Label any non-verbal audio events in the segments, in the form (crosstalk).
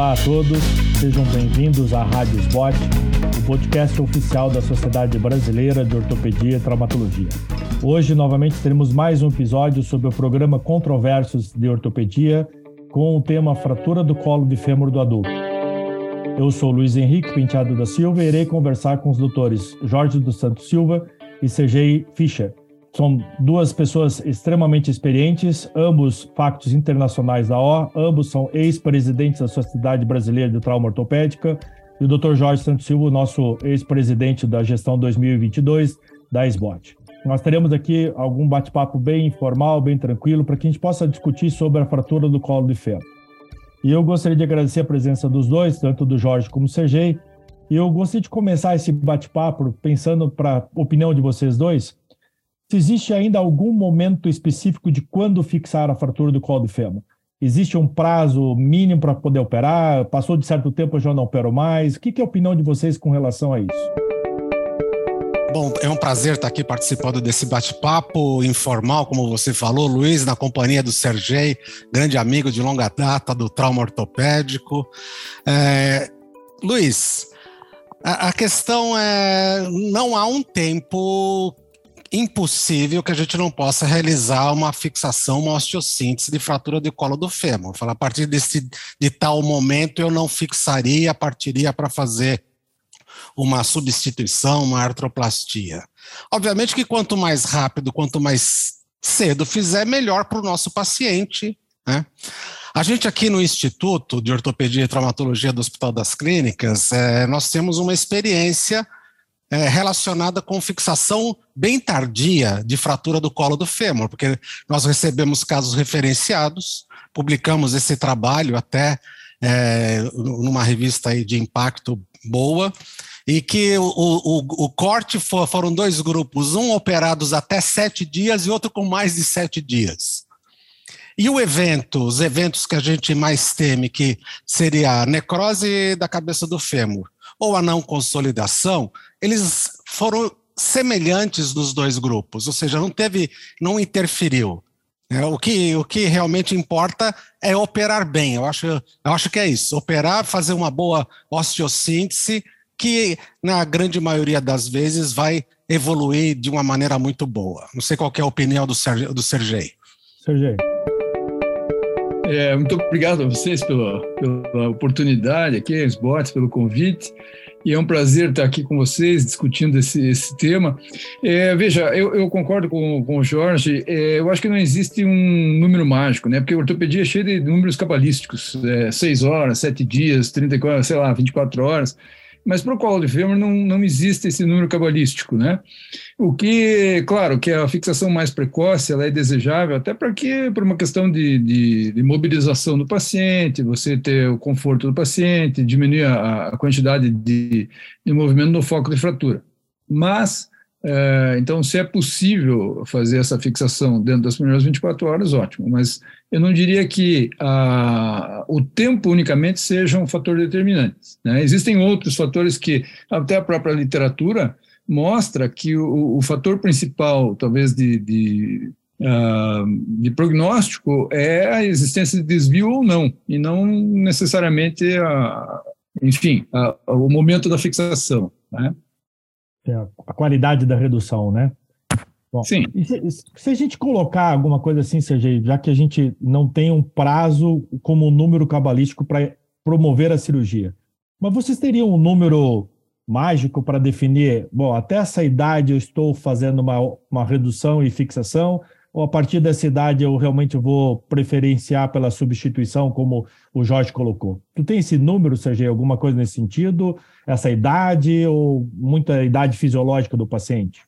Olá a todos, sejam bem-vindos à Rádio Spot, o podcast oficial da Sociedade Brasileira de Ortopedia e Traumatologia. Hoje, novamente, teremos mais um episódio sobre o programa Controversos de Ortopedia com o tema Fratura do Colo de Fêmur do Adulto. Eu sou Luiz Henrique Penteado da Silva e irei conversar com os doutores Jorge dos Santos Silva e Sergei Fischer, são duas pessoas extremamente experientes, ambos factos internacionais da O, ambos são ex-presidentes da Sociedade Brasileira de Trauma Ortopédica, e o Dr. Jorge Santos Silva, nosso ex-presidente da gestão 2022 da SBOT. Nós teremos aqui algum bate-papo bem informal, bem tranquilo, para que a gente possa discutir sobre a fratura do colo de ferro. E eu gostaria de agradecer a presença dos dois, tanto do Jorge como do Sergei. E eu gostaria de começar esse bate-papo pensando para a opinião de vocês dois, se existe ainda algum momento específico de quando fixar a fratura do colo do fêmur. Existe um prazo mínimo para poder operar? Passou de certo tempo, eu já não opero mais. O que, que é a opinião de vocês com relação a isso? Bom, é um prazer estar aqui participando desse bate-papo informal, como você falou, Luiz, na companhia do Sergei, grande amigo de longa data do trauma ortopédico. É, Luiz, a, a questão é: não há um tempo impossível que a gente não possa realizar uma fixação, uma osteossíntese de fratura de colo do fêmur. Fala, a partir desse, de tal momento eu não fixaria, partiria para fazer uma substituição, uma artroplastia. Obviamente que quanto mais rápido, quanto mais cedo fizer, melhor para o nosso paciente. Né? A gente aqui no Instituto de Ortopedia e Traumatologia do Hospital das Clínicas, é, nós temos uma experiência é, relacionada com fixação bem tardia de fratura do colo do fêmur, porque nós recebemos casos referenciados, publicamos esse trabalho até é, numa revista aí de impacto boa, e que o, o, o corte for, foram dois grupos, um operados até sete dias e outro com mais de sete dias. E o evento, os eventos que a gente mais teme, que seria a necrose da cabeça do fêmur ou a não consolidação, eles foram semelhantes nos dois grupos, ou seja, não teve, não interferiu. É, o, que, o que realmente importa é operar bem. Eu acho, eu acho que é isso. Operar, fazer uma boa osteossíntese, que na grande maioria das vezes vai evoluir de uma maneira muito boa. Não sei qual é a opinião do, Sergei. Do Sergei. Sergei. É, muito obrigado a vocês pela, pela oportunidade aqui, os bots, pelo convite e é um prazer estar aqui com vocês discutindo esse, esse tema. É, veja, eu, eu, concordo com, com o Jorge, é, eu acho que não existe um número mágico, né? Porque a ortopedia é cheia de números cabalísticos, é, seis horas, sete dias, 34, sei lá, 24 horas. Mas para o colo de fêmur não, não existe esse número cabalístico, né? O que, claro, que a fixação mais precoce ela é desejável até para que, por uma questão de, de, de, mobilização do paciente, você ter o conforto do paciente, diminuir a, a quantidade de, de movimento no foco de fratura. Mas é, então, se é possível fazer essa fixação dentro das primeiras 24 horas, ótimo, mas eu não diria que a, o tempo unicamente seja um fator determinante. Né? Existem outros fatores que, até a própria literatura mostra que o, o fator principal, talvez, de, de, uh, de, prognóstico é a existência de desvio ou não, e não necessariamente, a, enfim, a, o momento da fixação. Né? É, a qualidade da redução, né? Bom, Sim. Se, se, a gente colocar alguma coisa assim, Sergei, já que a gente não tem um prazo como um número cabalístico para promover a cirurgia, mas vocês teriam um número mágico para definir, bom, até essa idade eu estou fazendo uma, uma redução e fixação, ou a partir dessa idade eu realmente vou preferenciar pela substituição, como o Jorge colocou? Tu tem esse número, Sergei, alguma coisa nesse sentido? Essa idade ou muita idade fisiológica do paciente?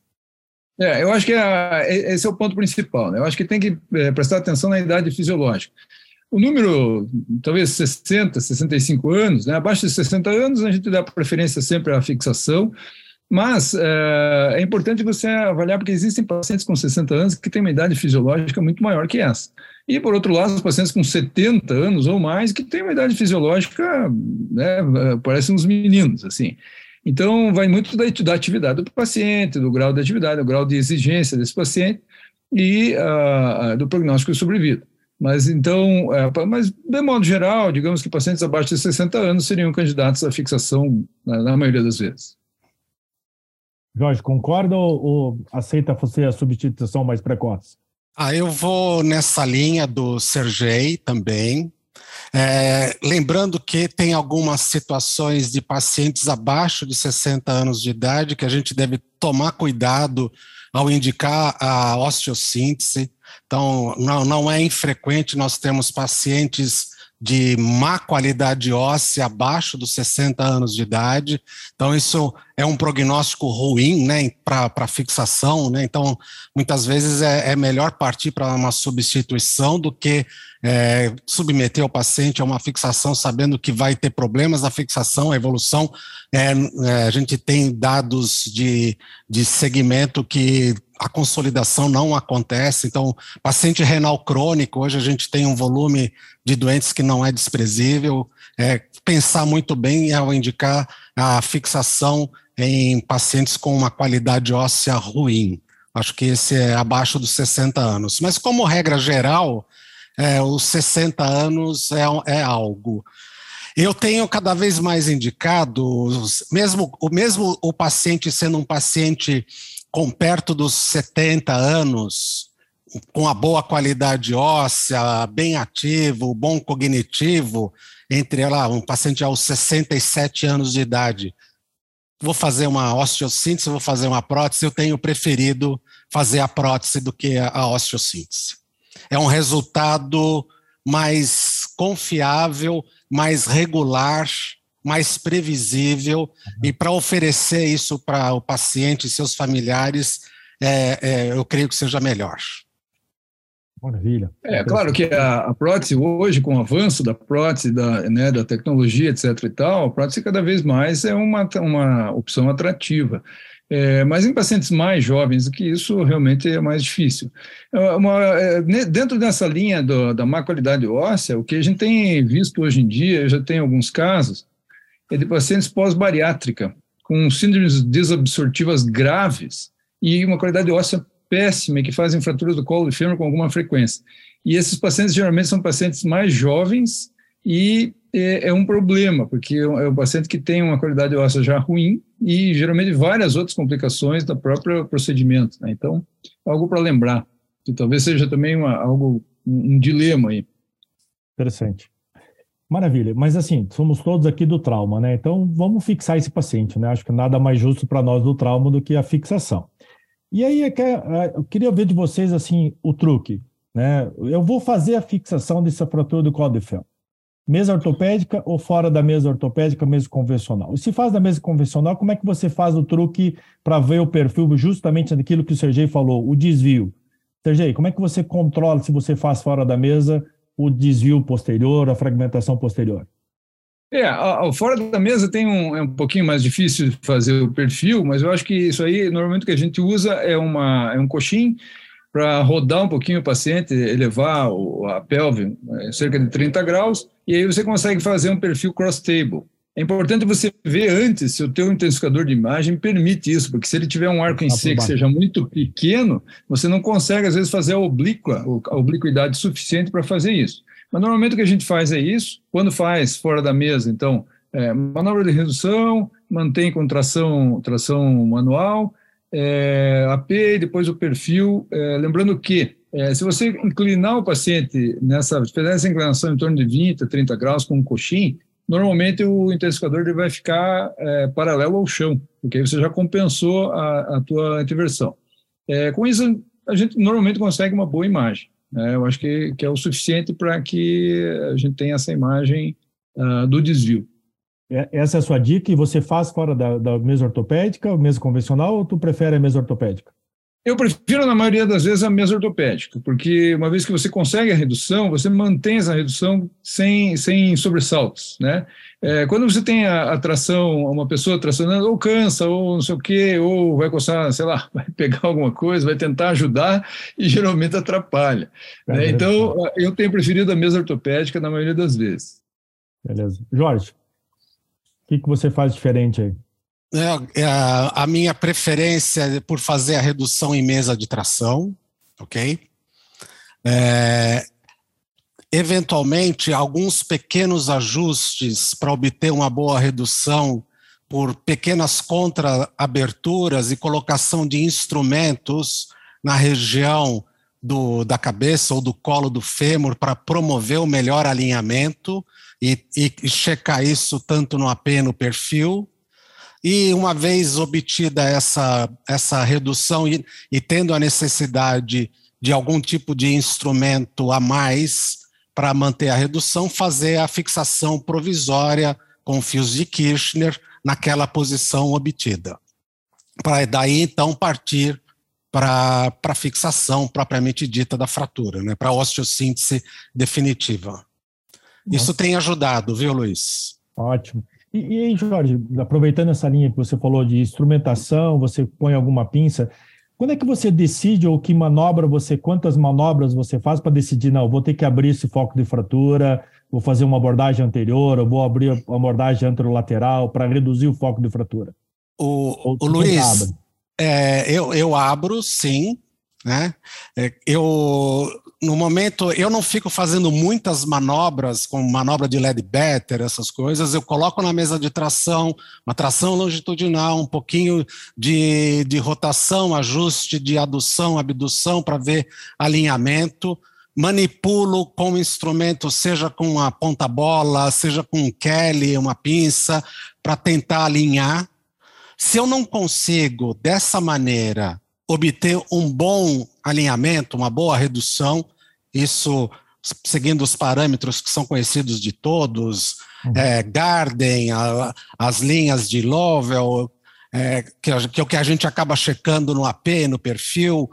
É, eu acho que é, esse é o ponto principal. Né? Eu acho que tem que é, prestar atenção na idade fisiológica. O número, talvez 60, 65 anos, né? abaixo de 60 anos, a gente dá preferência sempre à fixação, mas é, é, importante você avaliar, porque existem pacientes com 60 anos que têm uma idade fisiológica muito maior que essa. E, por outro lado, os pacientes com 70 anos ou mais que têm uma idade fisiológica, né, parecem uns meninos, assim. Então, vai muito da, da atividade do paciente, do grau de atividade, do grau de exigência desse paciente e uh, do prognóstico de sobrevida. Mas então, é, mas de modo geral, digamos que pacientes abaixo de 60 anos seriam candidatos à fixação na, na maioria das vezes. Jorge, concorda ou, ou aceita você a substituição mais precoce? Ah, eu vou nessa linha do Sergei também. É, lembrando que tem algumas situações de pacientes abaixo de 60 anos de idade que a gente deve tomar cuidado ao indicar a osteossíntese. Então, não, não é infrequente nós temos pacientes de má qualidade óssea abaixo dos 60 anos de idade. Então, isso é um prognóstico ruim né, para fixação. Né? Então, muitas vezes é, é melhor partir para uma substituição do que é, submeter o paciente a uma fixação sabendo que vai ter problemas na fixação, a evolução. É, é, a gente tem dados de, de segmento que a consolidação não acontece. Então, paciente renal crônico, hoje a gente tem um volume de doentes que não é desprezível. É, pensar muito bem ao indicar a fixação em pacientes com uma qualidade óssea ruim. Acho que esse é abaixo dos 60 anos. Mas, como regra geral, é, os 60 anos é, é algo. Eu tenho cada vez mais indicado, mesmo o mesmo o paciente sendo um paciente com perto dos 70 anos, com a boa qualidade óssea, bem ativo, bom cognitivo, entre lá, um paciente aos 67 anos de idade. Vou fazer uma osteossíntese, vou fazer uma prótese, eu tenho preferido fazer a prótese do que a osteossíntese. É um resultado mais confiável, mais regular, mais previsível, uhum. e para oferecer isso para o paciente e seus familiares, é, é, eu creio que seja melhor. Maravilha. É claro que a, a, prótese hoje, com o avanço da prótese, da, né, da tecnologia, etc. e tal, a prótese cada vez mais é uma, uma opção atrativa. É, mas em pacientes mais jovens que isso, realmente é mais difícil. É uma, é, dentro dessa linha do, da má qualidade óssea, o que a gente tem visto hoje em dia, já tem alguns casos, é de pacientes pós-bariátrica, com síndromes desabsortivas graves e uma qualidade óssea péssima, que fazem fraturas do colo e fêmur com alguma frequência. E esses pacientes geralmente são pacientes mais jovens e é, é um problema, porque é um paciente que tem uma qualidade óssea já ruim e geralmente várias outras complicações do próprio procedimento. Né? Então, algo para lembrar, que talvez seja também uma, algo, um, um dilema aí. Interessante. Maravilha, mas assim, somos todos aqui do trauma, né? Então vamos fixar esse paciente, né? Acho que nada mais justo para nós do trauma do que a fixação. E aí eu queria ver de vocês assim o truque, né? Eu vou fazer a fixação dessa fratura do ferro. Mesa ortopédica ou fora da mesa ortopédica, mesa convencional? E se faz da mesa convencional, como é que você faz o truque para ver o perfil justamente daquilo que o Sergei falou, o desvio? Sergei, como é que você controla se você faz fora da mesa o desvio posterior, a fragmentação posterior? É, fora da mesa tem um, é um pouquinho mais difícil de fazer o perfil, mas eu acho que isso aí, normalmente o que a gente usa é, uma, é um coxim para rodar um pouquinho o paciente, elevar a pelve é, cerca de 30 graus, e aí você consegue fazer um perfil cross-table. É importante você ver antes se o teu intensificador de imagem permite isso, porque se ele tiver um arco em C que seja muito pequeno, você não consegue, às vezes, fazer a oblíqua, a obliquidade suficiente para fazer isso. Mas, normalmente, o que a gente faz é isso. Quando faz fora da mesa, então, é, manobra de redução, mantém com tração, tração manual, é, AP e depois o perfil. É, lembrando que, é, se você inclinar o paciente nessa, fazer essa inclinação em torno de 20, 30 graus com um coxim, normalmente o intensificador ele vai ficar é, paralelo ao chão, porque aí você já compensou a, a tua antiversão. É, com isso, a gente normalmente consegue uma boa imagem. Né? Eu acho que, que é o suficiente para que a gente tenha essa imagem uh, do desvio. Essa é a sua dica e você faz fora da, da mesa ortopédica, mesa convencional, ou tu prefere a mesa ortopédica? Eu prefiro, na maioria das vezes, a mesa ortopédica, porque uma vez que você consegue a redução, você mantém essa redução sem, sem sobressaltos, né? É, quando você tem a, a tração, uma pessoa tracionando, ou cansa, ou não sei o quê, ou vai coçar, sei lá, (laughs) vai pegar alguma coisa, vai tentar ajudar (laughs) e geralmente atrapalha. Né? Então, eu tenho preferido a mesa ortopédica na maioria das vezes. Beleza. Jorge, que, que você faz diferente aí? É, é, a minha preferência é por fazer a redução em mesa de tração, ok? É, eventualmente, alguns pequenos ajustes para obter uma boa redução por pequenas contraaberturas e colocação de instrumentos na região do, da cabeça ou do colo do fêmur para promover o melhor alinhamento e, e, e checar isso tanto no AP no perfil. E uma vez obtida essa, essa redução e, e tendo a necessidade de algum tipo de instrumento a mais para manter a redução, fazer a fixação provisória com fios de Kirchner naquela posição obtida. Para daí então partir para a fixação propriamente dita da fratura, né, para a osteossíntese definitiva. Nossa. Isso tem ajudado, viu, Luiz? Ótimo. E, e aí, Jorge, aproveitando essa linha que você falou de instrumentação, você põe alguma pinça, quando é que você decide ou que manobra você, quantas manobras você faz para decidir, não, vou ter que abrir esse foco de fratura, vou fazer uma abordagem anterior, ou vou abrir a abordagem anterolateral para reduzir o foco de fratura? O, o Luiz, é, eu, eu abro, sim, né? É, eu no momento eu não fico fazendo muitas manobras, como manobra de lead better, essas coisas. Eu coloco na mesa de tração uma tração longitudinal, um pouquinho de, de rotação, ajuste de adução, abdução para ver alinhamento. Manipulo com o instrumento, seja com uma ponta-bola, seja com um Kelly, uma pinça, para tentar alinhar. Se eu não consigo, dessa maneira, obter um bom alinhamento, uma boa redução, isso seguindo os parâmetros que são conhecidos de todos, uhum. é, Garden, a, as linhas de Lovell, é, que, é o que a gente acaba checando no AP, no perfil.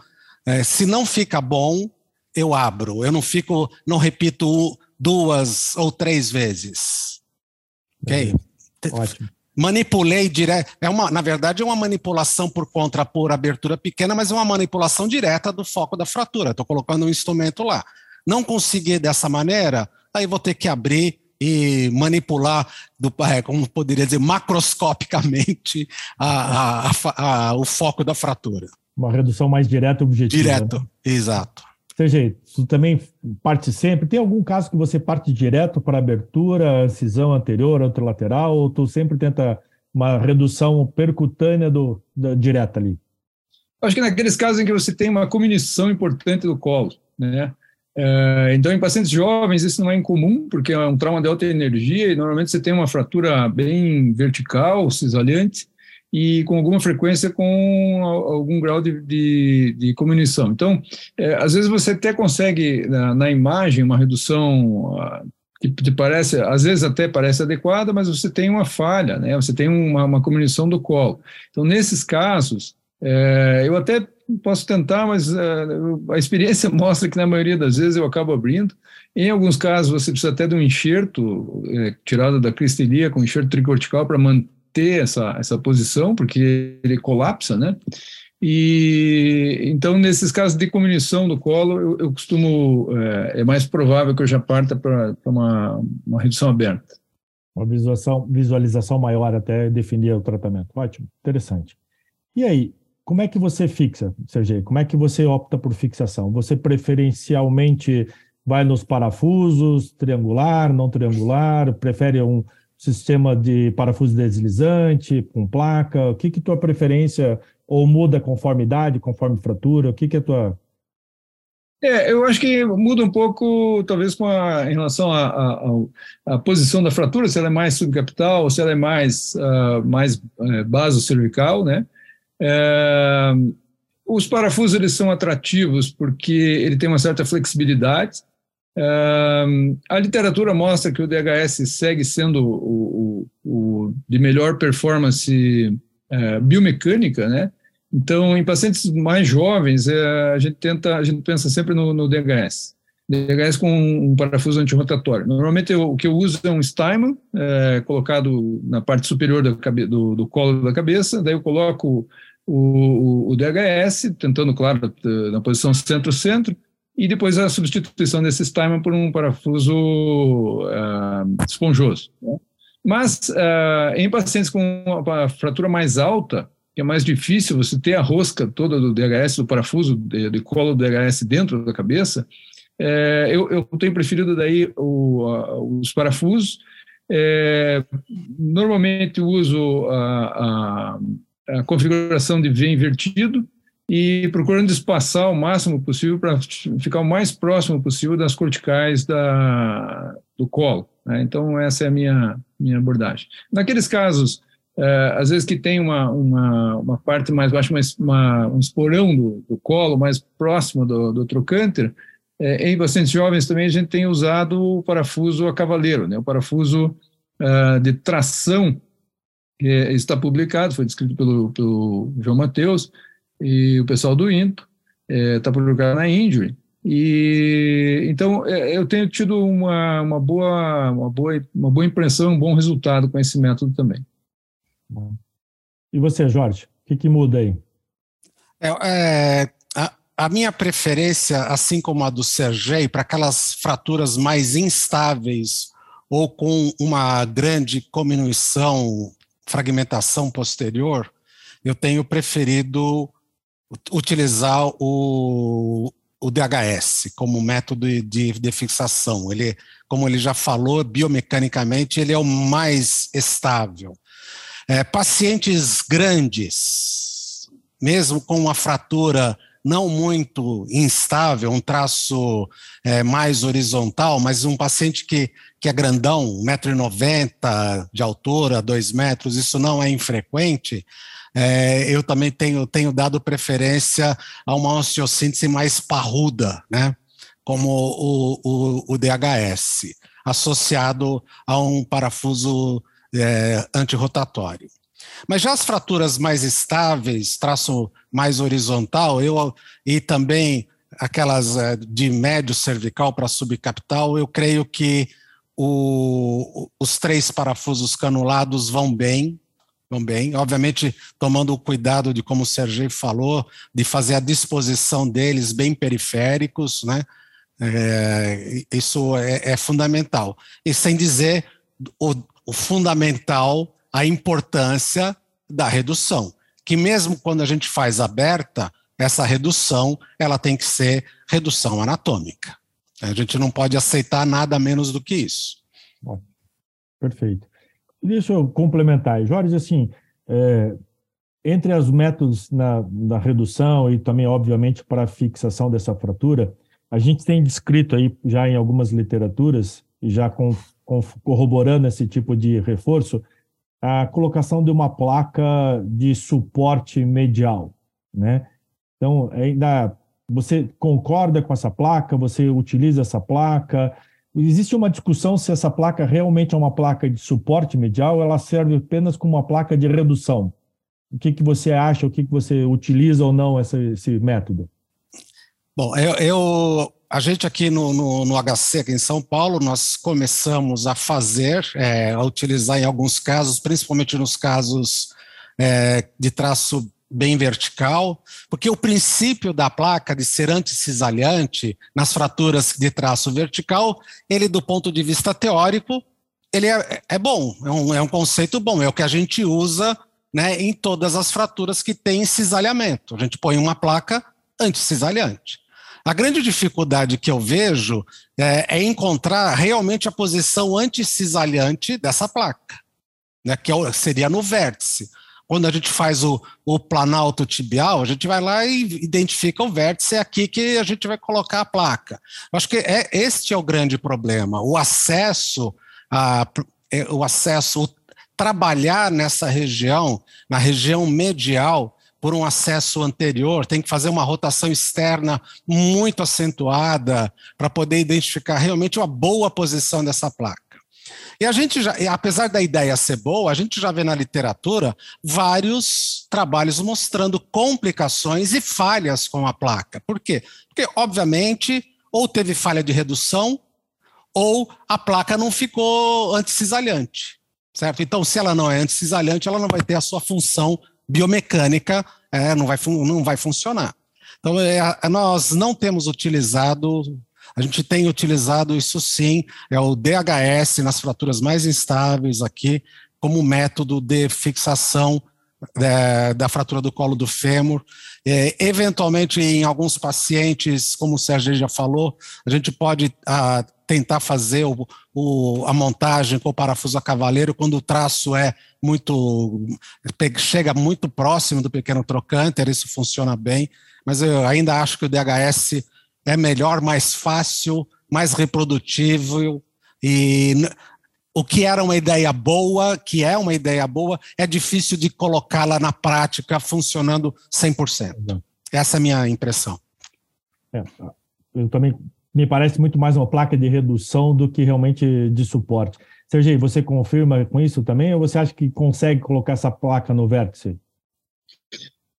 É, se não fica bom, eu abro. Eu não fico, não repito duas ou três vezes. Ok? Ótimo manipulei direto. É uma, na verdade, é uma manipulação por contra por abertura pequena, mas é uma manipulação direta do foco da fratura. Estou colocando um instrumento lá. Não conseguir dessa maneira, aí vou ter que abrir e manipular, do, é, como poderia dizer, macroscopicamente a, a, a, o foco da fratura. Uma redução mais direta e objetiva. Direto, né? exato. Seja, tu também parte sempre. Tem algum caso que você parte direto para abertura, cisão anterior, anterolateral, ou tu sempre tenta uma redução percutânea do, direta ali? Acho que naqueles casos em que você tem uma comunição importante do colo, né? É, então, em pacientes jovens, isso não é incomum, porque é um trauma de alta energia e normalmente você tem uma fratura bem vertical, cisalhante, e com alguma frequência com algum grau de, de, de comunicação. Então, é, às vezes você até consegue, na, na imagem, uma redução uh, que te parece, às vezes até parece adequada, mas você tem uma falha, né? você tem uma, uma comunicação do colo. Então, nesses casos, é, eu até posso tentar, mas uh, a experiência (laughs) mostra que na maioria das vezes eu acabo abrindo. Em alguns casos, você precisa até de um enxerto é, tirado da cristelia com enxerto tricortical para manter ter essa, essa posição, porque ele colapsa, né? E então, nesses casos de comunicação do colo, eu, eu costumo, é, é, mais provável que eu já parta para uma, uma redução aberta. Uma visualização, visualização maior até definir o tratamento. Ótimo, interessante. E aí, como é que você fixa, Sergei? Como é que você opta por fixação? Você preferencialmente vai nos parafusos, triangular, não triangular, prefere um, sistema de parafuso deslizante, com placa? O que que tua preferência ou muda conforme idade, conforme fratura? O que que é tua é, eu acho que muda um pouco, talvez, com a, em relação à posição da fratura, se ela é mais subcapital ou se ela é mais, uh, mais uh, baso-cervical, né? É, os parafusos, eles são atrativos porque ele tem uma certa flexibilidade, a literatura mostra que o DHS segue sendo o, o, o de melhor performance uh, biomecânica, né? Então, em pacientes mais jovens, uh, a gente tenta, a gente pensa sempre no, no DHS. DHS com um parafuso antirrotatório. Normalmente eu, o que eu uso é um Steinman, é, colocado na parte superior do, do, do, colo da cabeça, daí eu coloco o, o DHS, tentando, claro, na posição centro-centro, e depois a substituição desse timer por um parafuso uh, esponjoso. Né? Mas uh, em pacientes com uma fratura mais alta, que é mais difícil você ter a rosca toda do DHS, do parafuso de, de colo do DHS dentro da cabeça, É, eu, eu, tenho preferido daí o, os parafusos. É, normalmente uso a, a, a, configuração de V invertido e procurando espaçar o máximo possível para ficar o mais próximo possível das corticais da, do colo. Né? Então, essa é a minha, minha abordagem. Naqueles casos é, às vezes que tem uma, uma, uma parte mais baixa, uma, um esporão do, do, colo mais próximo do, do trocânter, é, em pacientes jovens também a gente tem usado o parafuso a cavaleiro, né, o parafuso uh, de tração, que está publicado, foi descrito pelo, pelo João Mateus e o pessoal do INTO, está é, publicado na Injury, e então é, eu tenho tido uma, uma, boa, uma, boa, uma boa impressão, um bom resultado com esse método também. E você, Jorge, o que, que muda aí? É, é, a, a, minha preferência, assim como a do Sergei, para aquelas fraturas mais instáveis ou com uma grande cominuição, fragmentação posterior, eu tenho preferido utilizar o, o DHS como método de, de fixação. Ele, como ele já falou, biomecanicamente ele é o mais estável. É, pacientes grandes, mesmo com uma fratura não muito instável, um traço é, mais horizontal, mas um paciente que, que é grandão, 1,90m de altura, 2 metros, isso não é infrequente, é, eu também tenho, tenho dado preferência a uma osteossíntese mais parruda, né? como o, o, o DHS, associado a um parafuso é, antirrotatório. Mas já as fraturas mais estáveis, traço mais horizontal, eu, e também aquelas é, de médio cervical para subcapital, eu creio que o, os três parafusos canulados vão bem, vão bem. Obviamente, tomando o cuidado de, como o Sergei falou, de fazer a disposição deles bem periféricos, né? É, isso é, é, fundamental. E sem dizer o, o fundamental, a importância da redução, que mesmo quando a gente faz aberta, essa redução ela tem que ser redução anatômica. A gente não pode aceitar nada menos do que isso. Bom, perfeito. Deixa eu complementar, Jorge, assim, é, entre os métodos na, na redução e também, obviamente, para a fixação dessa fratura, a gente tem descrito aí já em algumas literaturas, e já com corroborando esse tipo de reforço, a colocação de uma placa de suporte medial, né? Então, ainda você concorda com essa placa? Você utiliza essa placa? Existe uma discussão se essa placa realmente é uma placa de suporte medial ou ela serve apenas como uma placa de redução. O que, que você acha? O que, que você utiliza ou não esse, esse método? Bom, eu, eu a gente aqui no, no, no, HC, aqui em São Paulo, nós começamos a fazer, é, a utilizar em alguns casos, principalmente nos casos é, de traço bem vertical, porque o princípio da placa de ser anticisalhante nas fraturas de traço vertical, ele do ponto de vista teórico, ele é, é bom, é um, é um conceito bom, é o que a gente usa né, em todas as fraturas que têm cisalhamento. A gente põe uma placa anticisalhante. A grande dificuldade que eu vejo é, é encontrar realmente a posição anticisalhante dessa placa, né, que é seria no vértice. Quando a gente faz o, o planalto tibial, a gente vai lá e identifica o vértice, é aqui que a gente vai colocar a placa. Acho que é, este é o grande problema, o acesso, a, é, o acesso, trabalhar nessa região, na região medial, por um acesso anterior, tem que fazer uma rotação externa muito acentuada para poder identificar realmente uma boa posição dessa placa. E a gente já, apesar da ideia ser boa, a gente já vê na literatura vários trabalhos mostrando complicações e falhas com a placa. Por quê? Porque, obviamente, ou teve falha de redução, ou a placa não ficou anticisalhante. Certo? Então, se ela não é anticisalhante, ela não vai ter a sua função biomecânica é, não, vai não vai funcionar. Então, é, nós não temos utilizado, a gente tem utilizado isso sim, é o DHS nas fraturas mais instáveis aqui, como método de fixação é, da fratura do colo do fêmur. É, eventualmente, em alguns pacientes, como o Sérgio já falou, a gente pode a, tentar fazer o, o, a montagem com o parafuso a cavaleiro quando o traço é muito chega muito próximo do pequeno trocânter, isso funciona bem, mas eu ainda acho que o DHS é melhor, mais fácil, mais reprodutivo e o que era uma ideia boa, que é uma ideia boa, é difícil de colocá-la na prática funcionando 100%. Essa é a minha impressão. É, eu também me parece muito mais uma placa de redução do que realmente de suporte. Sergei, você confirma com isso também ou você acha que consegue colocar essa placa no vértice?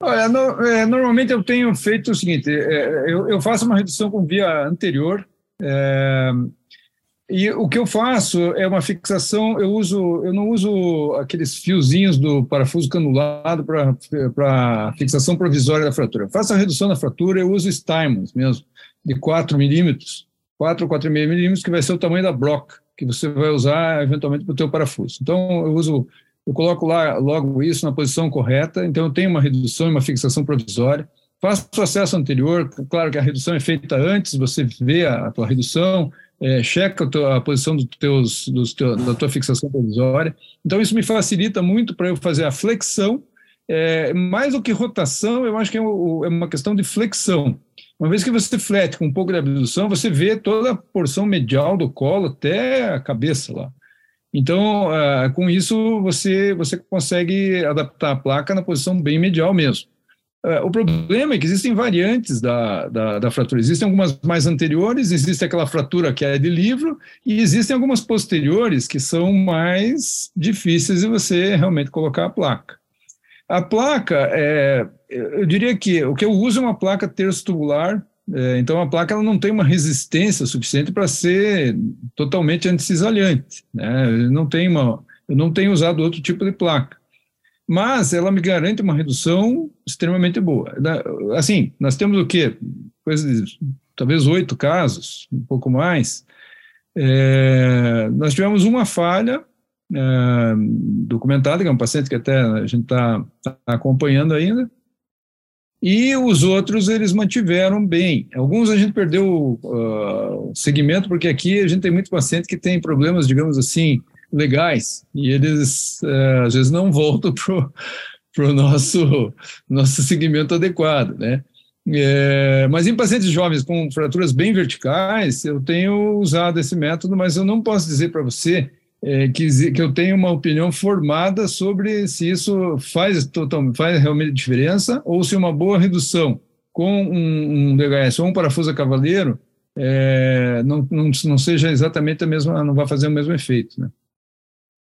Olha, no, é, normalmente eu tenho feito o seguinte: é, eu, eu, faço uma redução com via anterior, é, e o que eu faço é uma fixação, eu uso, eu não uso aqueles fiozinhos do parafuso canulado para fixação provisória da fratura. Eu faço a redução da fratura, eu uso Steinmans mesmo, de 4 milímetros, 4 ou 4,5 milímetros, que vai ser o tamanho da broca, que você vai usar eventualmente para o teu parafuso. Então, eu uso, eu coloco lá logo isso na posição correta, então eu tenho uma redução e uma fixação provisória, faço o acesso anterior, claro que a redução é feita antes, você vê a, a tua redução, é, checa a, tua, a posição do teus, dos teu, da tua fixação provisória. Então, isso me facilita muito para eu fazer a flexão. É, mais do que rotação, eu acho que é, o, é, uma questão de flexão. Uma vez que você flete com um pouco de abdução, você vê toda a porção medial do colo até a cabeça lá. Então, é, com isso, você, você consegue adaptar a placa na posição bem medial mesmo. É, o problema é que existem variantes da, da, da, fratura. Existem algumas mais anteriores, existe aquela fratura que é de livro, e existem algumas posteriores que são mais difíceis de você realmente colocar a placa. A placa, é, eu diria que o que eu uso é uma placa terço tubular, é, então a placa ela não tem uma resistência suficiente para ser totalmente anticisalhante. Né? Eu, não tenho uma, eu não tenho usado outro tipo de placa mas ela me garante uma redução extremamente boa. Assim, nós temos o quê? Coisa de talvez oito casos, um pouco mais. É, nós tivemos uma falha é, documentada, que é um paciente que até a gente está tá acompanhando ainda, e os outros eles mantiveram bem. Alguns a gente perdeu uh, segmento, porque aqui a gente tem muito paciente que tem problemas, digamos assim, legais e eles é, às vezes não (laughs) voltam para o nosso, nosso segmento adequado, né? É, mas em pacientes jovens com fraturas bem verticais, eu tenho usado esse método, mas eu não posso dizer para você é, que, que eu tenho uma opinião formada sobre se isso faz, total, faz realmente diferença ou se uma boa redução com um, um DHS ou um parafuso a cavaleiro é, não, não, não seja exatamente a mesma, não vai fazer o mesmo efeito, né?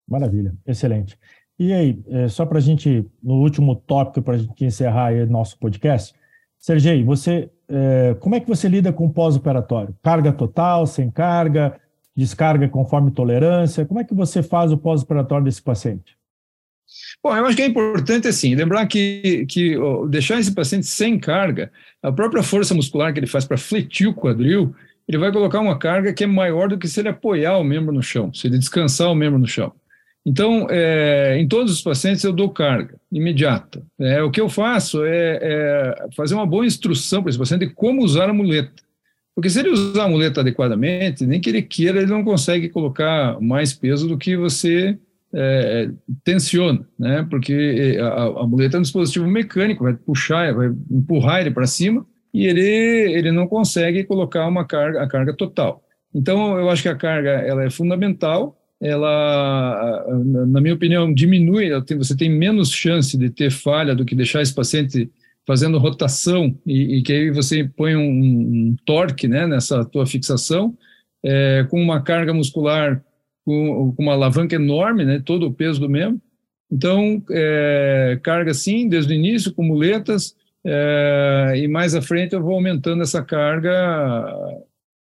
Maravilha, excelente. E aí, é, só para a gente, no último tópico, para a gente encerrar aí nosso podcast, Sergei, você, é, como é que você lida com pós-operatório? Carga total, sem carga, descarga conforme tolerância? Como é que você faz o pós-operatório desse paciente? Bom, eu acho que é importante, assim, lembrar que, que ó, deixar esse paciente sem carga, a própria força muscular que ele faz para fletir o quadril, ele vai colocar uma carga que é maior do que se ele apoiar o membro no chão, se ele descansar o membro no chão. Então, é, em todos os pacientes eu dou carga imediata. É, o que eu faço é, é fazer uma boa instrução para esse paciente de como usar a muleta. Porque se ele usar a muleta adequadamente, nem que ele queira, ele não consegue colocar mais peso do que você é, tensiona, né? Porque a, a, muleta é um dispositivo mecânico, vai puxar, vai empurrar ele para cima e ele, ele não consegue colocar uma carga, a carga total. Então, eu acho que a carga ela é fundamental ela, na minha opinião, diminui, você tem menos chance de ter falha do que deixar esse paciente fazendo rotação e, e que aí você põe um, um, torque né, nessa tua fixação, é, com uma carga muscular, com, com, uma alavanca enorme, né, todo o peso do membro. Então, é, carga sim, desde o início, com muletas, é, e mais à frente eu vou aumentando essa carga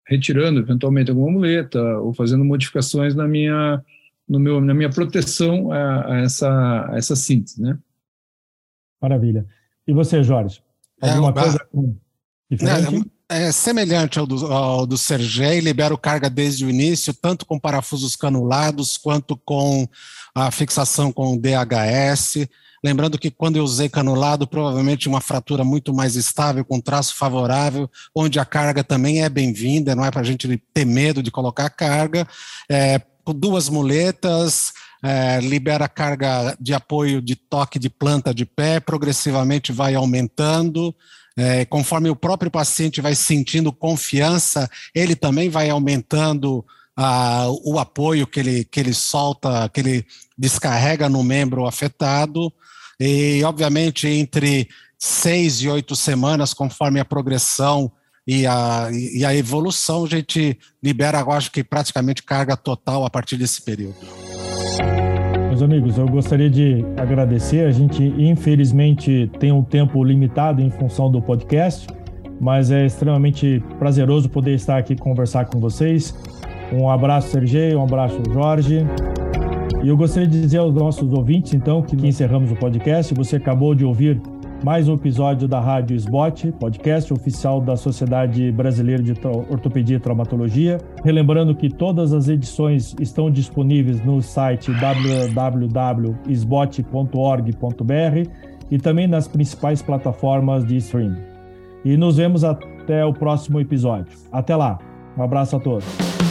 retirando eventualmente alguma muleta ou fazendo modificações na minha, no meu, na minha proteção a, a essa, a essa síntese, né? Maravilha. E você, Jorge? É, alguma é, coisa diferente? é semelhante ao do, ao do Sergei, libero carga desde o início, tanto com parafusos canulados quanto com a fixação com DHS. Lembrando que quando eu usei canulado, provavelmente uma fratura muito mais estável, com traço favorável, onde a carga também é bem-vinda, não é para a gente ter medo de colocar carga. É, com duas muletas, é, libera carga de apoio de toque de planta de pé, progressivamente vai aumentando. É, conforme o próprio paciente vai sentindo confiança, ele também vai aumentando ah, o apoio que ele, que ele solta, que ele descarrega no membro afetado. E, obviamente, entre seis e oito semanas, conforme a progressão e a, e a evolução, a gente libera, eu acho que praticamente carga total a partir desse período. Meus amigos, eu gostaria de agradecer. A gente, infelizmente, tem um tempo limitado em função do podcast, mas é extremamente prazeroso poder estar aqui conversar com vocês. Um abraço, Sergei, um abraço, Jorge. E eu gostaria de dizer aos nossos ouvintes, então, que encerramos o podcast. Você acabou de ouvir mais um episódio da Rádio SBOT, podcast oficial da Sociedade Brasileira de Ortopedia e Traumatologia. Relembrando que todas as edições estão disponíveis no site www.sbot.org.br e também nas principais plataformas de streaming. E nos vemos até o próximo episódio. Até lá. Um abraço a todos.